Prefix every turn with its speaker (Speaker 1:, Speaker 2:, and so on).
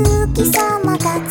Speaker 1: 月様が